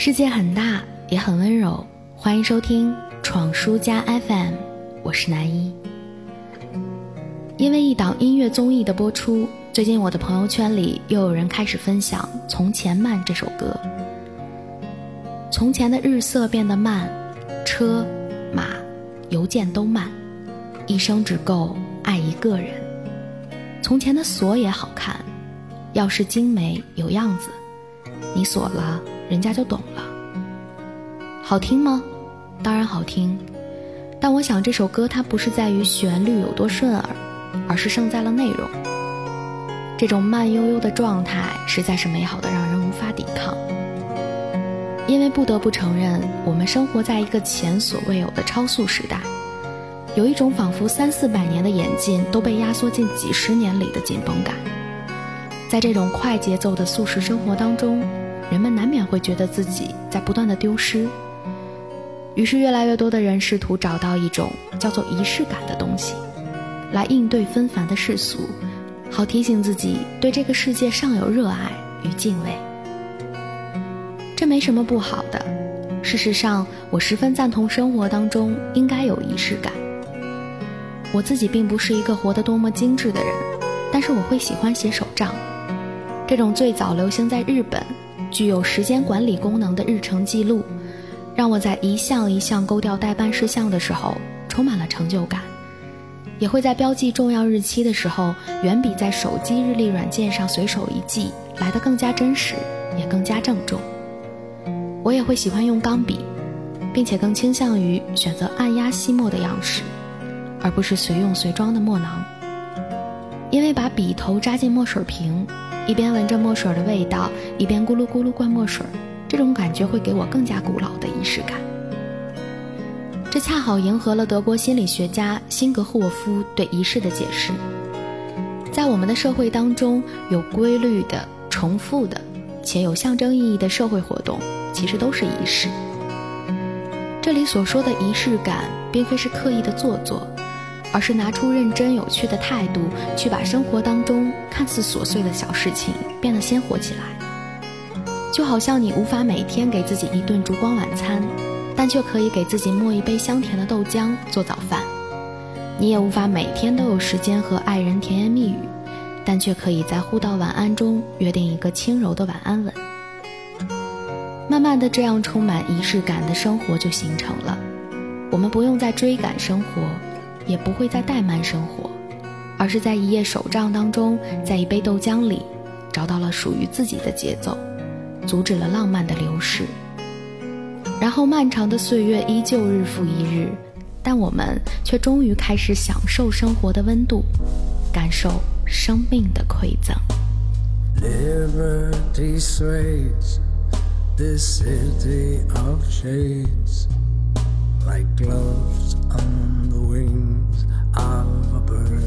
世界很大，也很温柔。欢迎收听《闯书家 FM》，我是南一。因为一档音乐综艺的播出，最近我的朋友圈里又有人开始分享《从前慢》这首歌。从前的日色变得慢，车、马、邮件都慢，一生只够爱一个人。从前的锁也好看，钥匙精美有样子，你锁了。人家就懂了。好听吗？当然好听，但我想这首歌它不是在于旋律有多顺耳，而是胜在了内容。这种慢悠悠的状态实在是美好的，让人无法抵抗。因为不得不承认，我们生活在一个前所未有的超速时代，有一种仿佛三四百年的演进都被压缩进几十年里的紧绷感。在这种快节奏的速食生活当中。人们难免会觉得自己在不断的丢失，于是越来越多的人试图找到一种叫做仪式感的东西，来应对纷繁的世俗，好提醒自己对这个世界尚有热爱与敬畏。这没什么不好的，事实上，我十分赞同生活当中应该有仪式感。我自己并不是一个活得多么精致的人，但是我会喜欢写手账，这种最早流行在日本。具有时间管理功能的日程记录，让我在一项一项勾掉待办事项的时候充满了成就感；也会在标记重要日期的时候，远比在手机日历软件上随手一记来得更加真实，也更加郑重。我也会喜欢用钢笔，并且更倾向于选择按压吸墨的样式，而不是随用随装的墨囊，因为把笔头扎进墨水瓶。一边闻着墨水的味道，一边咕噜咕噜灌墨水，这种感觉会给我更加古老的仪式感。这恰好迎合了德国心理学家辛格霍夫对仪式的解释。在我们的社会当中，有规律的、重复的且有象征意义的社会活动，其实都是仪式。这里所说的仪式感，并非是刻意的做作。而是拿出认真有趣的态度，去把生活当中看似琐碎的小事情变得鲜活起来。就好像你无法每天给自己一顿烛光晚餐，但却可以给自己磨一杯香甜的豆浆做早饭；你也无法每天都有时间和爱人甜言蜜语，但却可以在互道晚安中约定一个轻柔的晚安吻。慢慢的，这样充满仪式感的生活就形成了。我们不用再追赶生活。也不会再怠慢生活，而是在一页手账当中，在一杯豆浆里，找到了属于自己的节奏，阻止了浪漫的流逝。然后漫长的岁月依旧日复一日，但我们却终于开始享受生活的温度，感受生命的馈赠。of a bird.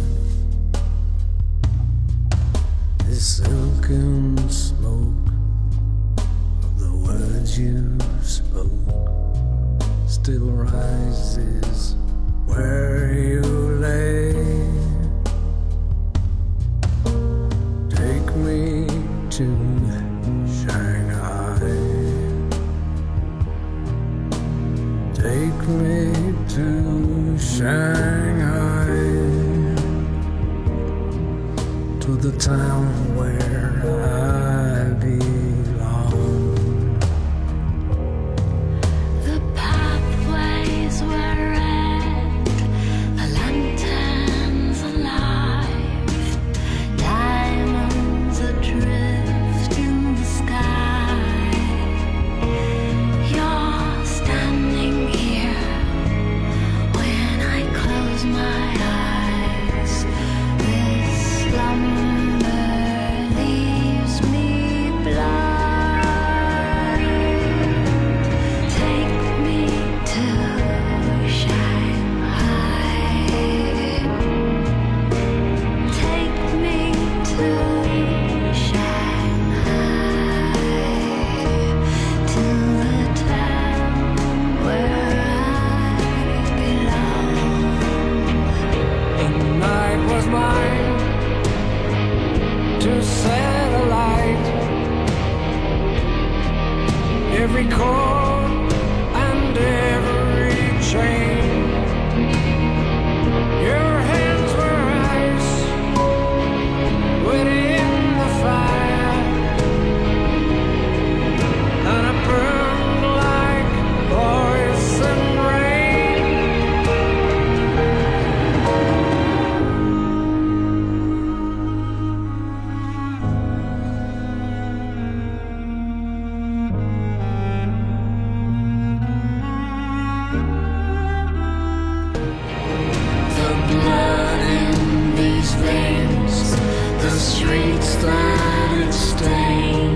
The silken smoke of the words you spoke still rises where you lay. Take me to the town where I streets that it stains.